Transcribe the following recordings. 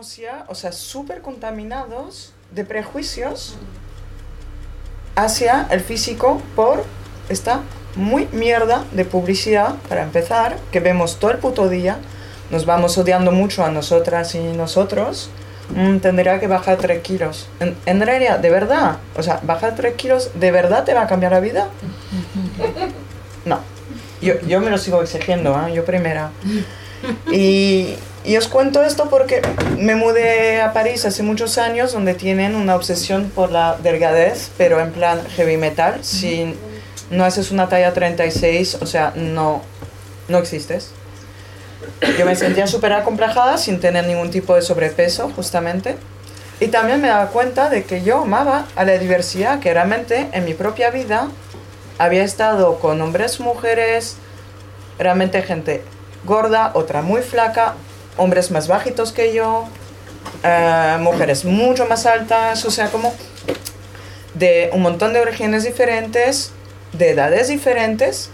estamos ya, o sea, súper contaminados de prejuicios hacia el físico por esta muy mierda de publicidad, para empezar, que vemos todo el puto día, nos vamos odiando mucho a nosotras y nosotros, mm, tendría que bajar 3 kilos. En, en, realidad, de verdad, o sea, bajar 3 kilos, ¿de verdad te va a cambiar la vida? No. Yo, yo me lo sigo exigiendo, ¿eh? yo primera. Y, y os cuento esto porque me mudé a París hace muchos años, donde tienen una obsesión por la delgadez, pero en plan heavy metal. Si no haces una talla 36, o sea, no, no existes. Yo me sentía súper acomplejada sin tener ningún tipo de sobrepeso, justamente. Y también me daba cuenta de que yo amaba a la diversidad, que realmente en mi propia vida había estado con hombres, mujeres, realmente gente gorda, otra muy flaca, hombres más bajitos que yo, uh, mujeres mucho más altas, o sea, como de un montón de orígenes diferentes, de edades diferentes.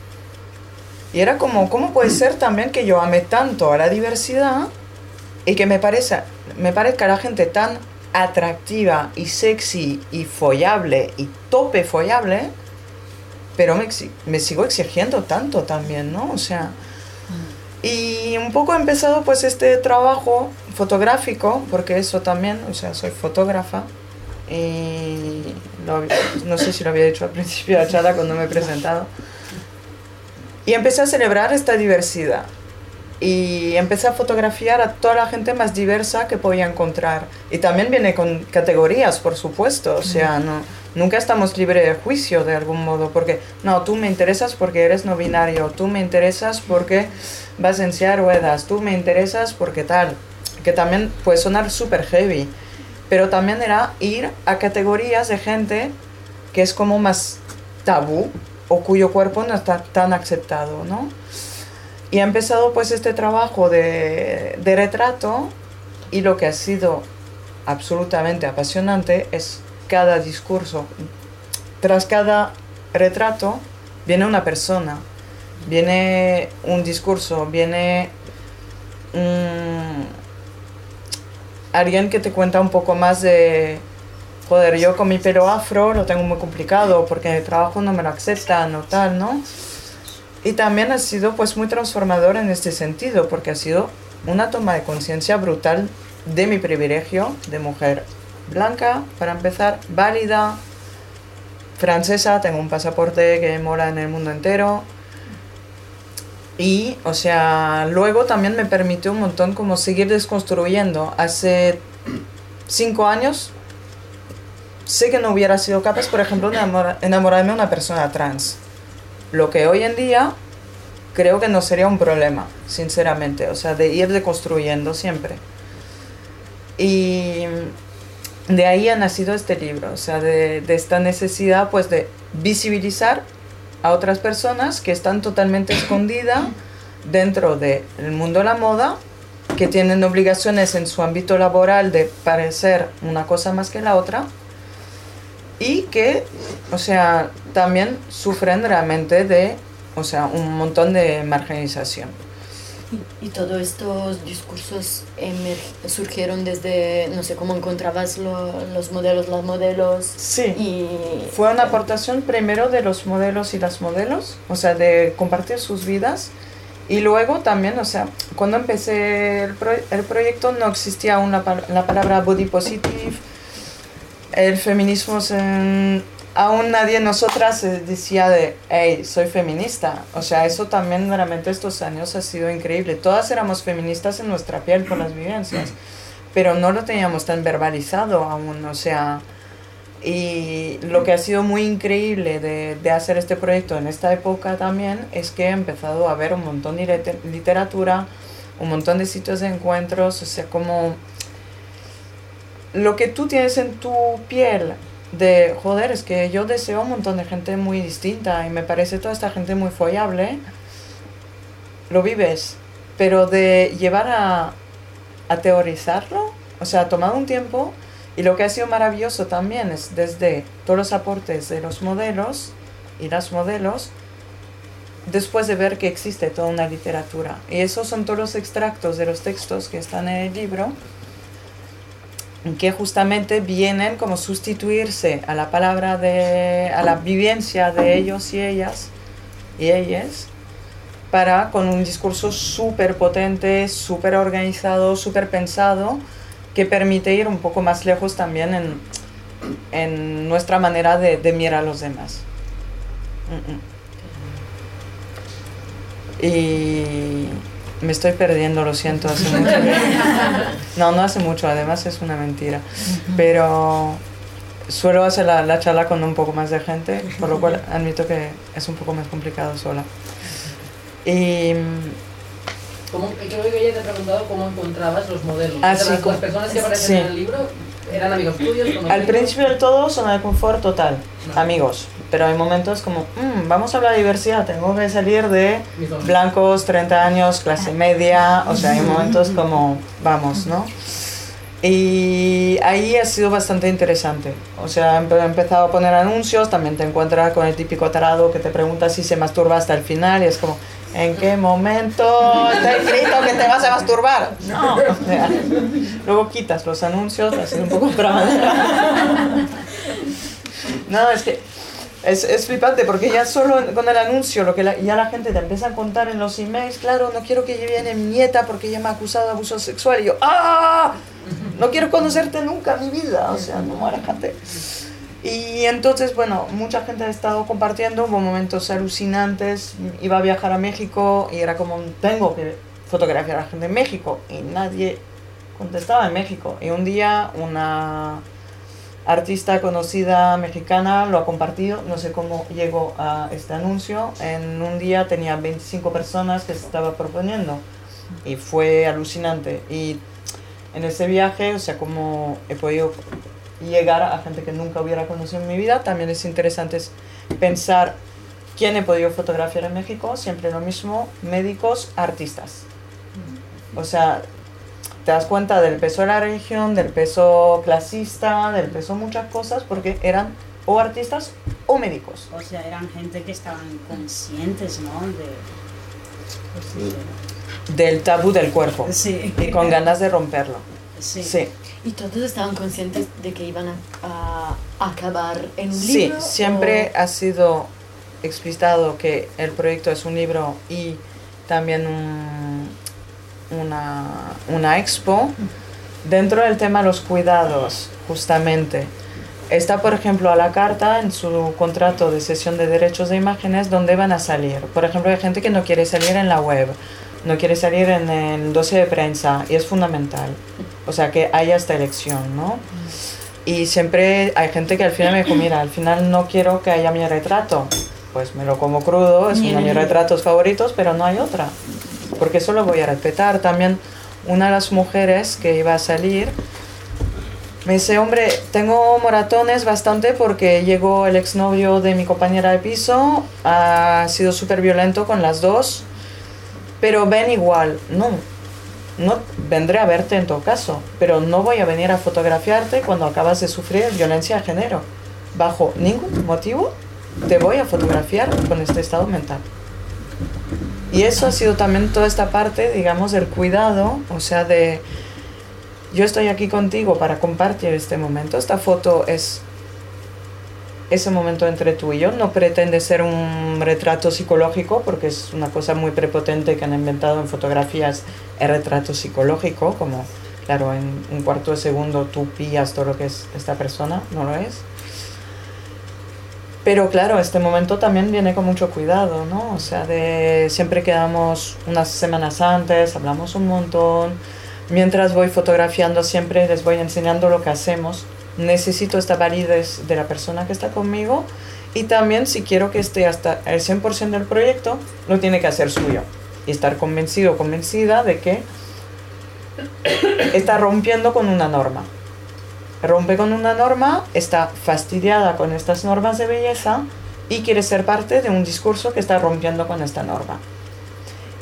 Y era como, ¿cómo puede ser también que yo ame tanto a la diversidad y que me, parezca, me parezca la gente tan atractiva y sexy y follable y tope follable, pero me, me sigo exigiendo tanto también, ¿no? O sea, y un poco he empezado pues este trabajo fotográfico, porque eso también, o sea, soy fotógrafa. Y no sé si lo había dicho al principio de la charla cuando me he presentado. Y empecé a celebrar esta diversidad. Y empecé a fotografiar a toda la gente más diversa que podía encontrar. Y también viene con categorías, por supuesto. O sea, no, nunca estamos libres de juicio de algún modo. Porque, no, tú me interesas porque eres no binario. Tú me interesas porque vas a enseñar ruedas. Tú me interesas porque tal. Que también puede sonar súper heavy. Pero también era ir a categorías de gente que es como más tabú o cuyo cuerpo no está tan aceptado, ¿no? Y ha empezado pues este trabajo de, de retrato y lo que ha sido absolutamente apasionante es cada discurso. Tras cada retrato viene una persona, viene un discurso, viene alguien que te cuenta un poco más de, joder, yo con mi pelo afro lo tengo muy complicado porque el trabajo no me lo aceptan o tal, ¿no? Y también ha sido pues muy transformador en este sentido, porque ha sido una toma de conciencia brutal de mi privilegio de mujer blanca, para empezar, válida, francesa, tengo un pasaporte que mola en el mundo entero. Y, o sea, luego también me permitió un montón como seguir desconstruyendo. Hace cinco años sé que no hubiera sido capaz, por ejemplo, de enamorarme de una persona trans lo que hoy en día creo que no sería un problema, sinceramente, o sea, de ir deconstruyendo siempre. Y de ahí ha nacido este libro, o sea, de, de esta necesidad pues de visibilizar a otras personas que están totalmente escondidas dentro del mundo de la moda, que tienen obligaciones en su ámbito laboral de parecer una cosa más que la otra, y que, o sea, también sufren realmente de, o sea, un montón de marginalización. Y, todos estos discursos surgieron desde, no sé, cómo encontrabas los modelos, las modelos. Sí, y... fue una aportación primero de los modelos y las modelos, o sea, de compartir sus vidas. Y luego también, o sea, cuando empecé el, el proyecto no existía una, la palabra body positive, el feminismo, aún nadie nosotras decía de, hey, soy feminista. O sea, eso también realmente estos años ha sido increíble. Todas éramos feministas en nuestra piel por las vivencias, pero no lo teníamos tan verbalizado aún. O sea, y lo que ha sido muy increíble de, de hacer este proyecto en esta época también es que he empezado a ver un montón de literatura, un montón de sitios de encuentros, o sea, como lo que tú tienes en tu piel de, joder, es que yo deseo un montón de gente muy distinta y me parece toda esta gente muy follable, lo vives, pero de llevar a, a teorizarlo, o sea, ha tomado un tiempo y lo que ha sido maravilloso también es desde todos los aportes de los modelos y las modelos, después de ver que existe toda una literatura. Y esos son todos los extractos de los textos que están en el libro que justamente vienen como sustituirse a la palabra de, a la vivencia de ellos y ellas y ellas para con un discurso súper potente, súper organizado, súper pensado, que permite ir un poco más lejos también en, en nuestra manera de, mirar a los demás. Mm, mm. Y me estoy perdiendo, lo siento, hace mucho. No, no hace mucho, además es una mentira. Pero suelo hacer la, la, charla con un poco más de gente, por lo cual admito que es un poco más complicado sola. Y. ¿Cómo, creo que ella te ha preguntado cómo encontrabas los modelos. Ah, sí, las, las, personas que aparecen sí. en el libro eran amigos tuyos. Al principio del todo, zona de confort total, no. amigos. Pero hay momentos como, mmm, vamos a hablar de diversidad, tengo que salir de blancos, 30 años, clase media, o sea, hay momentos como, vamos, ¿no? Y ahí ha sido bastante interesante. O sea, he empezado a poner anuncios, también te encuentras con el típico tarado que te pregunta si se masturba hasta el final y es como, ¿en qué momento está escrito que te vas a masturbar? No. O sea, luego quitas los anuncios, ha sido un poco No, es que es, es, flipante porque ya solo con el anuncio, lo que la, ya la gente te empieza a contar en los emails, claro, no quiero que viene mi nieta porque ella me ha acusado de abuso sexual. Y yo, ¡ah! No quiero conocerte nunca en mi vida, o sea, no aléjate. Y entonces, bueno, mucha gente ha estado compartiendo, hubo momentos alucinantes, iba a viajar a México y era como, tengo que fotografiar a la gente en México y nadie contestaba en México. Y un día una artista conocida mexicana lo ha compartido, no sé cómo llegó a este anuncio, en un día tenía 25 personas que se estaba proponiendo. Y fue alucinante. Y en ese viaje, o sea, como he podido llegar a gente que nunca hubiera conocido en mi vida, también es interesante pensar quién he podido fotografiar en México, siempre lo mismo, médicos, artistas. O sea, te das cuenta del peso de la religión, del peso clasista, del peso de muchas cosas, porque eran o artistas o médicos. O sea, eran gente que estaban conscientes, ¿no? De, pues, del tabú del cuerpo. Sí. Y con ganas de romperlo. Sí. sí. ¿Y todos estaban conscientes de que iban a, a acabar en un sí, libro? Sí, siempre o... ha sido explicitado que el proyecto es un libro y también un, una, una expo. Dentro del tema de los cuidados, justamente, está, por ejemplo, a la carta en su contrato de sesión de derechos de imágenes donde van a salir. Por ejemplo, hay gente que no quiere salir en la web, no quiere salir en el dossier de prensa y es fundamental. O sea, que haya esta elección, ¿no? Y siempre hay gente que al final me dijo, mira, al final no quiero que haya mi retrato. Pues me lo como crudo, es uno de mis retratos favoritos, pero no hay otra. Porque eso lo voy a respetar. También una de las mujeres que iba a salir me dice, hombre, tengo moratones bastante porque llegó el exnovio de mi compañera de piso, ha sido súper violento con las dos, pero ven igual. No, no vendré a verte en todo caso, pero no voy a venir a fotografiarte cuando acabas de sufrir violencia de género. Bajo ningún motivo te voy a fotografiar con este estado mental. Y eso ha sido también toda esta parte, digamos, del cuidado, o sea, de yo estoy aquí contigo para compartir este momento. Esta foto es ese momento entre tú y yo. No pretende ser un retrato psicológico, porque es una cosa muy prepotente que han inventado en fotografías el retrato psicológico, como, claro, en un cuarto de segundo tú pillas todo lo que es esta persona, no lo es. Pero claro, este momento también viene con mucho cuidado, ¿no? O sea, de siempre quedamos unas semanas antes, hablamos un montón. Mientras voy fotografiando siempre les voy enseñando lo que hacemos. Necesito esta validez de la persona que está conmigo y también si quiero que esté hasta el 100% del proyecto, lo tiene que hacer suyo. Y estar convencido o convencida de que está rompiendo con una norma rompe con una norma, está fastidiada con estas normas de belleza y quiere ser parte de un discurso que está rompiendo con esta norma.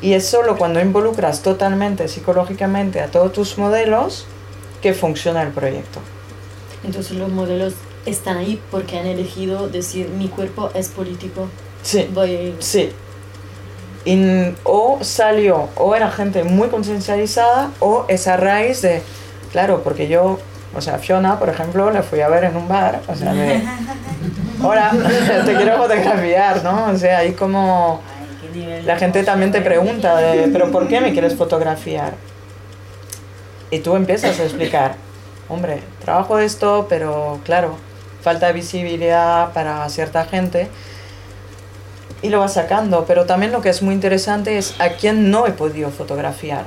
Y es solo cuando involucras totalmente psicológicamente a todos tus modelos que funciona el proyecto. Entonces los modelos están ahí porque han elegido decir mi cuerpo es político. Sí. Voy... Sí. Y, o salió, o era gente muy conciencializada, o esa raíz de claro, porque yo, o sea, Fiona, por ejemplo, la fui a ver en un bar, o sea, de, hola, te quiero fotografiar, ¿no? O sea, ahí como la gente también te emoción. pregunta, de, pero ¿por qué me quieres fotografiar? Y tú empiezas a explicar, hombre, trabajo esto, pero claro, falta visibilidad para cierta gente y lo vas sacando. Pero también lo que es muy interesante es a quién no he podido fotografiar.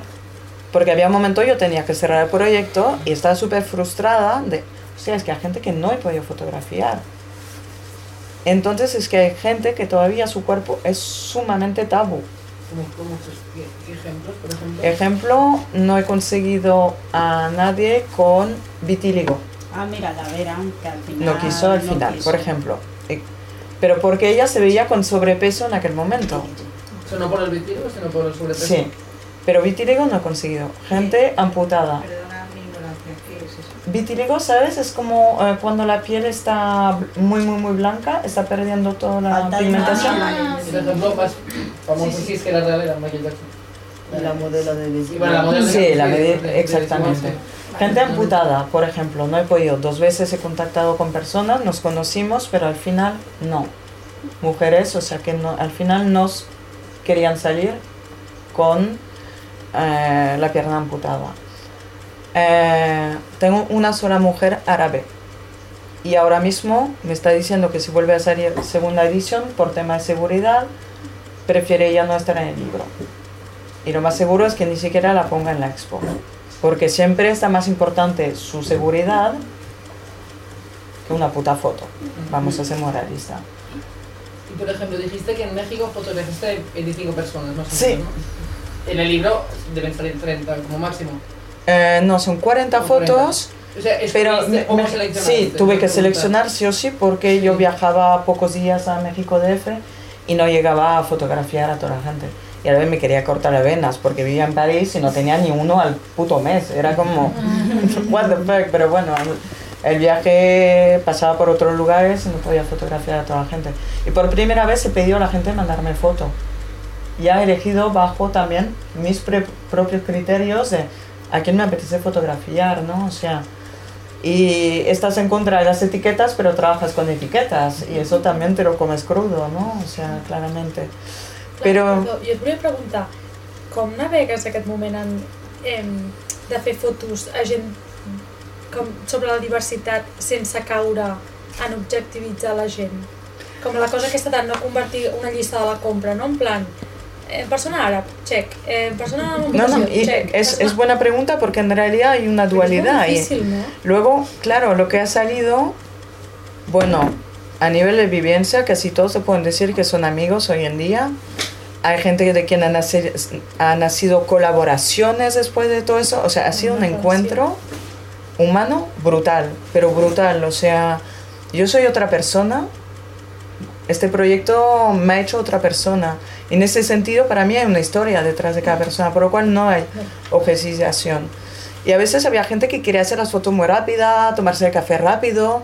Porque había un momento yo tenía que cerrar el proyecto y estaba súper frustrada de, o sea, es que hay gente que no he podido fotografiar. Entonces es que hay gente que todavía su cuerpo es sumamente tabú. ¿Cómo, cómo se- qué, qué ejemplos, por ejemplo? Ejemplo, no he conseguido a nadie con vitíligo. Ah, mira, la Vera, que al final. No quiso al no final, quiso. por ejemplo. Eh, Pero porque ella se veía con sobrepeso en aquel momento. O sea, no por el vitíligo, sino por el sobrepeso. Sí. Pero vitíligo no he conseguido. Gente amputada. Vitíligo, ¿sabes? Es como eh, cuando la piel está muy, muy, muy blanca, está perdiendo toda la pigmentación. Ah, Y el ejemplo más famoso sí, es que Michael Jackson. La modelo de Y bueno, la modelo de- Sí, la de- medida, exactamente. Gente amputada, por ejemplo, no he podido. Dos veces he contactado con personas, nos conocimos, pero al final no. Mujeres, o sea que no, al final nos querían salir con eh, la pierna amputada. Eh, tengo una sola mujer árabe y ahora mismo me está diciendo que si vuelve a salir segunda edición por tema de seguridad, prefiere ya no estar en el libro. Y lo más seguro es que ni siquiera la ponga en la expo. Porque siempre está más importante su seguridad que una puta foto. Vamos a ser moralistas. Y por ejemplo, dijiste que en México fotografiaste 25 personas, más o Sí. menos, ¿no? En el libro deben salir 30 como máximo. Eh, no, son 40 Son 40. fotos, O sea, pero me- sí, tuve que seleccionar sí o sí porque yo viajaba pocos días a México DF y no llegaba a fotografiar a toda la gente. Y a la vez me quería cortar las venas porque vivía en París y no tenía ni uno al puto mes. Era como, what the fuck, pero bueno, el, viaje pasaba por otros lugares y no podía fotografiar a toda la gente. Y por primera vez he pedido a la gente mandarme foto. Ya he elegido bajo también mis propios criterios de a quién me apetece fotografiar, ¿no? O sea, y estás en contra de las etiquetas, pero trabajas con etiquetas y eso también te lo comes crudo, ¿no? O sea, claramente. Però- Perdó, jo et volia preguntar, com navegues aquest moment en, em, de fer fotos a gent com sobre la diversitat sense caure en objectivitzar la gent? Com la cosa aquesta de no convertir una llista de la compra, no? En plan, eh, persona àrab, check, eh, persona No, no, check. es, persona- es buena pregunta porque en realidad hay una dualidad difícil, no? Luego, claro, lo que ha salido, bueno, a nivel de vivencia, casi todos se pueden decir que son amigos hoy en día. Hay gente de quien han nacido, han nacido colaboraciones después de todo eso. O sea, ha sido un encuentro humano brutal, pero brutal. O sea, yo soy otra persona. Este proyecto me ha hecho otra persona. En ese sentido, para mí hay una historia detrás de cada persona, por lo cual no hay objetivación. Y a veces había gente que quería hacer las fotos muy rápida, tomarse el café rápido.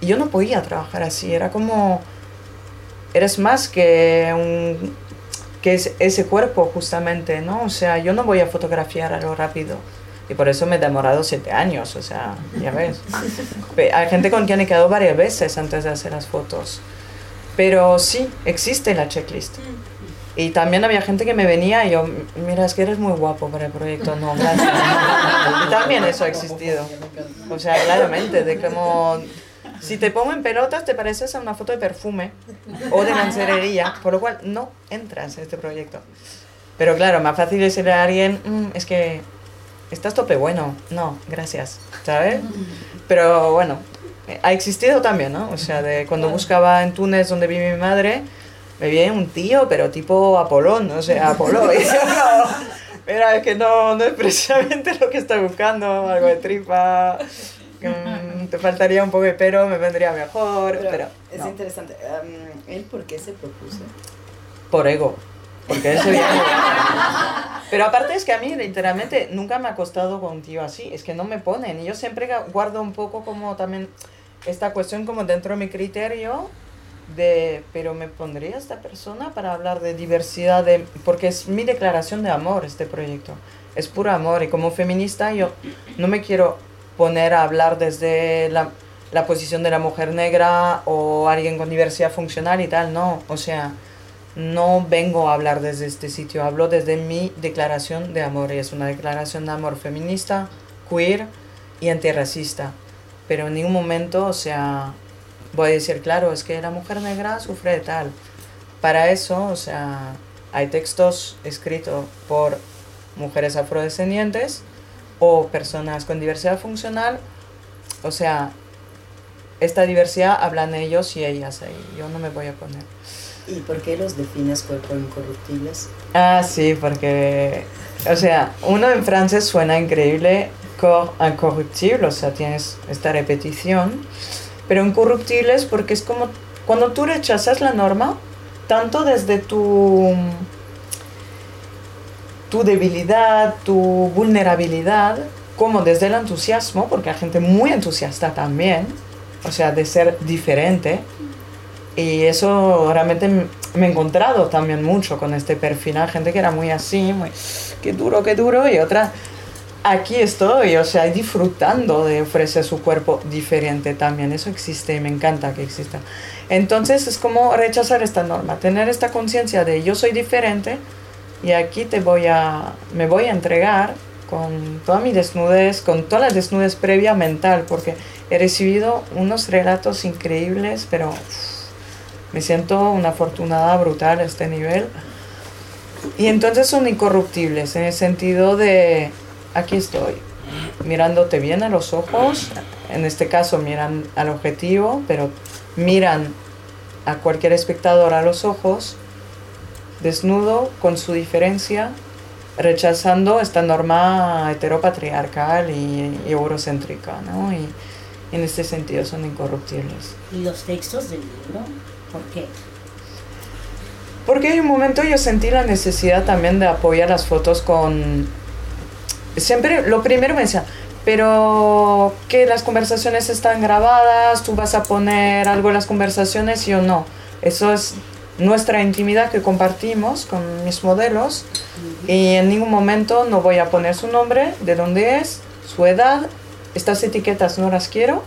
Y yo no podía trabajar así. Era como. Eres más que un. que es ese cuerpo, justamente, ¿no? O sea, yo no voy a fotografiar a lo rápido. Y por eso me he demorado siete años, o sea, ya ves. Hay gente con quien he quedado varias veces antes de hacer las fotos. Pero sí, existe la checklist. Y también había gente que me venía y yo, mira, es que eres muy guapo para el proyecto. No, gracias. también eso ha existido. O sea, claramente, de como... Si te pongo en pelotas, te pareces a una foto de perfume o de lencería, por lo cual no entras en este proyecto. Pero claro, más fácil decirle a alguien, "Mm, es que estás tope bueno. No, gracias, ¿sabes? Pero bueno, ha existido también, ¿no? O sea, de cuando buscaba en Túnez, donde vive mi madre, me viene un tío, pero tipo Apolón, o sea, Apolo. Y yo, no, mira, es que no, no es precisamente lo que estoy buscando, algo de tripa. mm, te faltaría un poco de pero, me vendría mejor, Pero, pero, es no, interesante. em, ¿Él por qué se propuso? por ego. Porque eso ya... Pero aparte es que a mí literalmente nunca me ha costado con un tío así, es que no me ponen. Y yo siempre guardo un poco como también esta cuestión como dentro de mi criterio de, pero me pondría esta persona para hablar de diversidad, de, porque es mi declaración de amor este proyecto, es puro amor y como feminista yo no me quiero poner a hablar desde la, la posición de la mujer negra o alguien con diversidad funcional y tal, no, o sea, no vengo a hablar desde este sitio, hablo desde mi declaración de amor y es una declaración de amor feminista, queer y antirracista, pero en ningún momento, o sea, voy a decir, claro, es que la mujer negra sufre de tal. Para eso, o sea, hay textos escritos por mujeres afrodescendientes o personas con diversidad funcional. O sea, esta diversidad hablan ellos y ellas ahí. Yo no me voy a poner. ¿Y por qué los defines cuerpo incorruptibles? Ah, sí, porque, o sea, uno en francés suena increíble, corps incorruptible, o sea, tienes esta repetición, pero incorruptibles porque es como cuando tú rechazas la norma, tanto desde tu, tu debilidad, tu vulnerabilidad, como desde el entusiasmo, porque hay gente muy entusiasta también, o sea, de ser diferente. Y eso realmente me he encontrado también mucho con este perfil. Hay gente que era muy así, muy, qué duro, qué duro, y otra, aquí estoy, o sea, disfrutando de ofrecer su cuerpo diferente también. Eso existe y me encanta que exista. Entonces es como rechazar esta norma, tener esta conciencia de yo soy diferente y aquí te voy a, me voy a entregar con toda mi desnudez, con toda la desnudez previa mental, porque he recibido unos relatos increíbles, pero me siento una afortunada brutal a este nivel. Y entonces son incorruptibles en el sentido de, aquí estoy, mirándote bien a los ojos, en este caso miran al objetivo, pero miran a cualquier espectador a los ojos, desnudo, con su diferencia, rechazando esta norma heteropatriarcal y, y eurocéntrica, ¿no? Y en este sentido son incorruptibles. ¿Y los textos del libro? ¿Por qué? Porque hay un momento yo sentí la necesidad también de apoyar las fotos con... Siempre, lo primero me decía, pero que las conversaciones están grabadas, tú vas a poner algo en las conversaciones y yo no. Eso es nuestra intimidad que compartimos con mis modelos y en ningún momento no voy a poner su nombre, de dónde es, su edad, estas etiquetas no las quiero,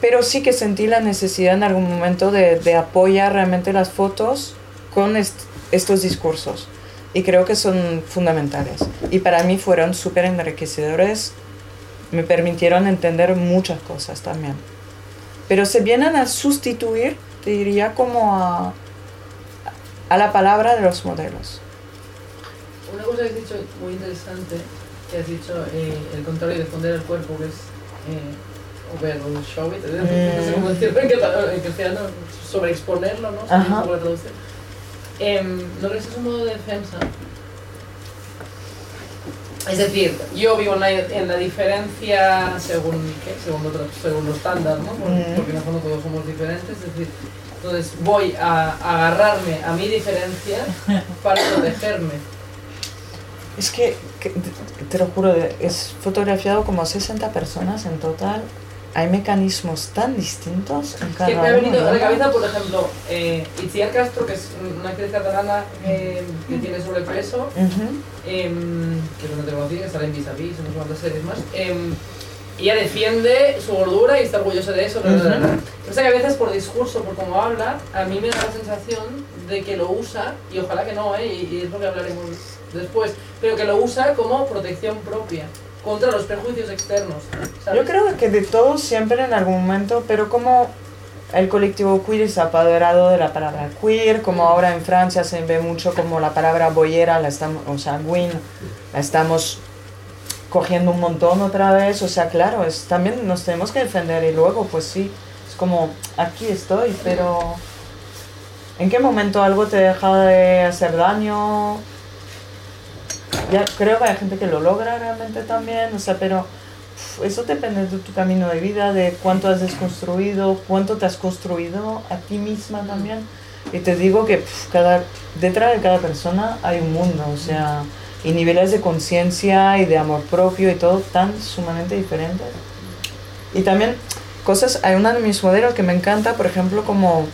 pero sí que sentí la necesidad en algún momento de, de apoyar realmente las fotos con est- estos discursos y creo que son fundamentales. Y para mí fueron súper enriquecedores, me permitieron entender muchas cosas también, pero se vienen a sustituir, te diría, como a, a la palabra de los modelos. Una cosa que has dicho muy interesante, que has dicho eh, el contrario de esconder el cuerpo, que es eh, over or show it, no sé cómo decirlo en castellano, sobreexponerlo, ¿no? Ajá. No sé traducir. Em, ¿No crees que es un modo de defensa? Es decir, yo vivo en la, en la diferencia según, ¿qué? según, otro, según lo estándar, ¿no? Por- Mm. Porque en el fondo todos somos diferentes, es decir, entonces voy a agarrarme a mi diferencia para protegerme. Es que, que te- te lo juro, es fotografiado como 60 personas en total. Hay mecanismos tan distintos en cada Que me ha uno, venido a la cabeza, por ejemplo, eh, Itziar Castro, que es una actriz catalana eh, que tiene sobrepeso, Ujú. em, que no te lo que sale en Vis a Vis, en unas cuantas series más. em, ella defiende su gordura y está orgullosa de eso. bla. Ujú. O sea que a veces por discurso, por cómo habla, a mí me da la sensación de que lo usa, y ojalá que no, ¿eh? y, y es lo que hablaremos después, pero que lo usa como protección propia contra los prejuicios externos. Yo creo que de todos siempre en algún momento, pero como el colectivo queer ha apoderado de la palabra queer, como ahora en Francia se ve mucho como la palabra boyera, la estamos, o sea, gwyn, la estamos cogiendo un montón otra vez, o sea, claro, es, también nos tenemos que defender y luego, pues sí, es como, aquí estoy, pero ¿en qué momento algo te deja de hacer daño? Ya creo que hay gente que lo logra realmente también, o sea, pero eso depende de tu camino de vida, de cuánto has desconstruido, cuánto te has construido a ti misma también. Y te digo que cada, detrás de cada persona hay un mundo, o sea, y niveles de conciencia y de amor propio y todo tan sumamente diferentes. Y también cosas, hay una de mis modelos que me encanta, por ejemplo, como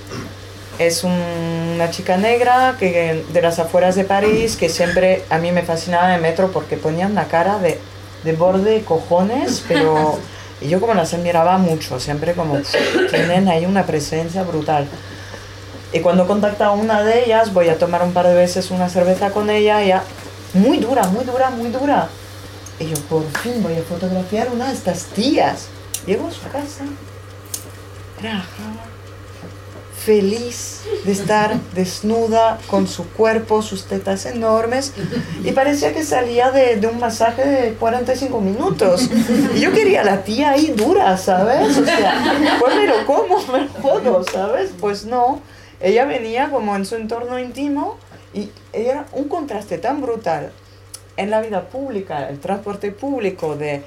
es un- una chica negra que de las afueras de París que siempre a mí me fascinaba en el metro porque ponían una cara de, de borde cojones, pero y yo como las admiraba mucho, siempre como tienen ahí una presencia brutal. Y cuando contacta a una de ellas, voy a tomar un par de veces una cerveza con ella, ya muy dura, muy dura, muy dura. Y yo por fin voy a fotografiar una de estas tías. Llego a su casa, relajada, feliz de estar desnuda con su cuerpo, sus tetas enormes y parecía que salía de, de un masaje de 45 minutos. Y yo quería a la tía ahí dura, ¿sabes? O sea, pues me lo como, me lo ¿sabes? Pues no. Ella venía como en su entorno íntimo y era un contraste tan brutal en la vida pública, el transporte público de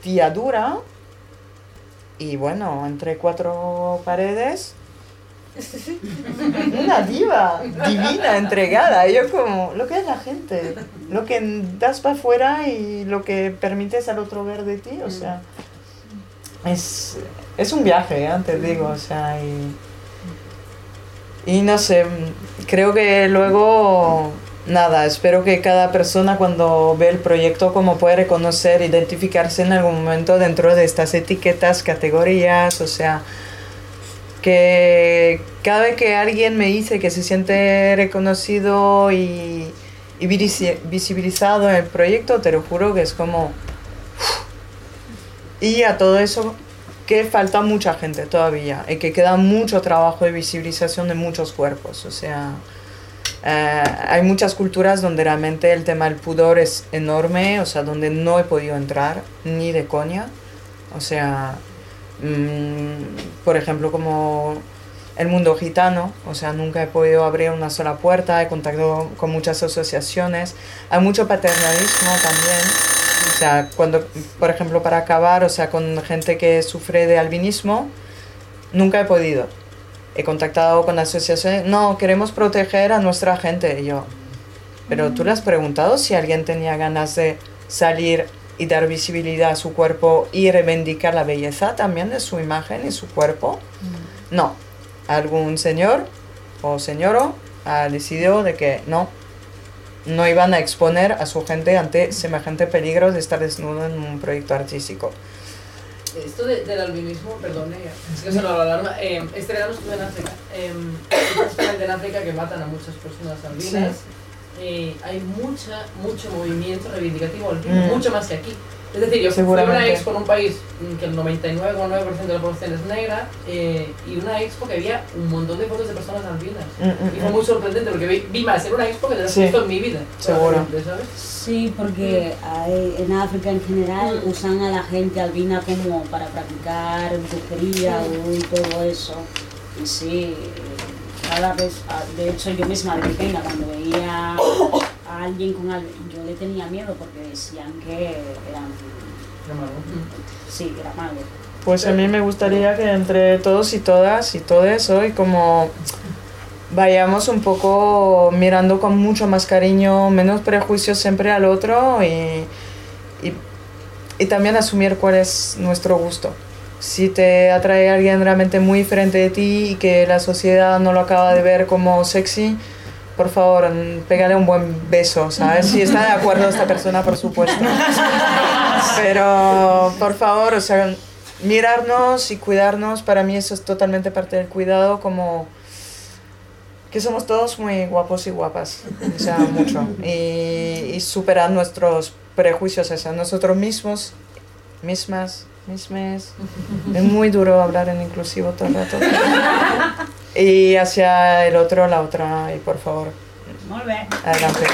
tía dura y bueno, entre cuatro paredes una diva divina, entregada. Yo como, lo que es la gente, lo que das para afuera y lo que permites al otro ver de ti, o sea, es, es un viaje, ¿eh? digo, o sea, y, y no sé, creo que luego, nada, espero que cada persona cuando ve el proyecto como puede reconocer, identificarse en algún momento dentro de estas etiquetas, categorías, o sea, que cada vez que alguien me dice que se siente reconocido y, y visi- visibilizado en el proyecto, te lo juro que es como... Y a todo eso que falta mucha gente todavía y que queda mucho trabajo de visibilización de muchos cuerpos. O sea, eh, hay muchas culturas donde realmente el tema del pudor es enorme, o sea, donde no he podido entrar ni de coña. O sea, mm, por ejemplo, como el mundo gitano, o sea, nunca he podido abrir una sola puerta, he contactado con muchas asociaciones, hay mucho paternalismo también, o sea, cuando, por ejemplo, para acabar, o sea, con gente que sufre de albinismo, nunca he podido. He contactado con asociaciones, no, queremos proteger a nuestra gente, yo, pero tú le has preguntado si alguien tenía ganas de salir y dar visibilidad a su cuerpo y reivindicar la belleza también de su imagen y su cuerpo. No, algún señor o señoro ha decidido de que no, no iban a exponer a su gente ante semejante peligro de estar desnudo en un proyecto artístico. Esto de- del albinismo, perdón, es que se lo alarma. Eh, este en África. Eh, justamente en África que matan a muchas personas albinas. Eh, hay mucha, mucho movimiento reivindicativo Mm. mucho más que aquí. Es decir, yo fui a una expo en un país que el 99,9% de la población es negra eh, y una expo que había un montón de fotos de personas albinas. Mm, mm, Y fue muy sorprendente porque vi, vi más en una expo que de las Sí. visto en mi vida. Seguro. ¿sabes? Sí, porque hay- en África en general Mm. usan a la gente albina como para practicar brujería y todo eso. Y sí, cada vez, ah, de hecho yo misma de pequeña cuando veía a alguien con albina, yo le tenía miedo porque decían que eran, Qué malo. sí, que era malo. Pues a mí me gustaría que entre todos y todas y todo eso y como vayamos un poco mirando con mucho más cariño, menos prejuicios siempre al otro y, y, y también asumir cuál es nuestro gusto. Si te atrae alguien realmente muy diferente de ti y que la sociedad no lo acaba de ver como sexy, por favor, mm, pégale un buen beso, ¿sabes? Si está de acuerdo esta persona, por supuesto. Pero, por favor, o sea, mirarnos y cuidarnos, para mí eso es totalmente parte del cuidado, como que somos todos muy guapos y guapas, o sea, mucho. Y, y superar nuestros prejuicios hacia nosotros mismos, mismas, mismes. Es muy duro hablar en inclusivo todo el rato. Y hacia el otro, la otra, y por favor, Muy bien. adelante.